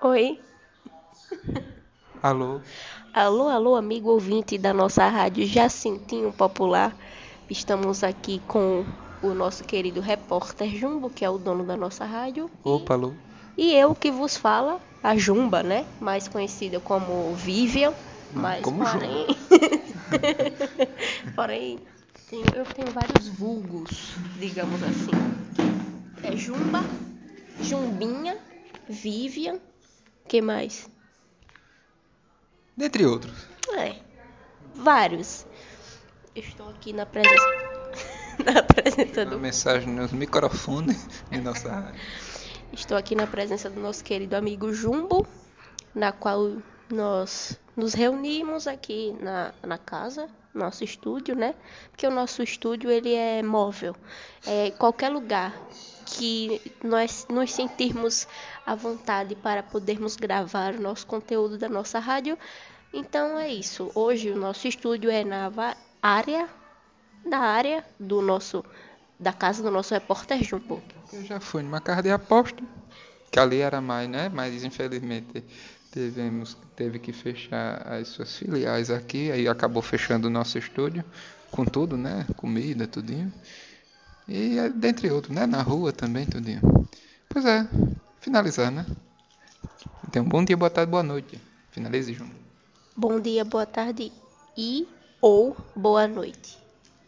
Oi. Alô? Alô, alô, amigo ouvinte da nossa rádio Jacintinho Popular. Estamos aqui com o nosso querido repórter Jumbo, que é o dono da nossa rádio. Opa, alô? E eu que vos fala, a Jumba, né? Mais conhecida como Vivian. Mas como porém. porém, tenho- eu tenho vários vulgos, digamos assim. É Jumba, Jumbinha, Vivian. Que mais? Dentre outros. É, vários. Estou aqui na presença. na presença Uma do. mensagem nos microfones de nossa rádio. Estou aqui na presença do nosso querido amigo Jumbo, na qual nós nos reunimos aqui na, na casa, nosso estúdio, né? Porque o nosso estúdio ele é móvel. É qualquer lugar que nós nos sentirmos à vontade para podermos gravar o nosso conteúdo da nossa rádio. Então é isso. Hoje o nosso estúdio é na área da área do nosso da casa do nosso repórter Jumbo. Eu já fui numa casa de aposta, que ali era mais, né? Mas infelizmente tivemos, teve que fechar as suas filiais aqui, aí acabou fechando o nosso estúdio, com tudo, né? Comida, tudinho. E é, dentre outros, né? Na rua também, tudinho. Pois é, finalizar, né? Então, bom dia, boa tarde, boa noite. Finalize junto. Bom dia, boa tarde e ou boa noite.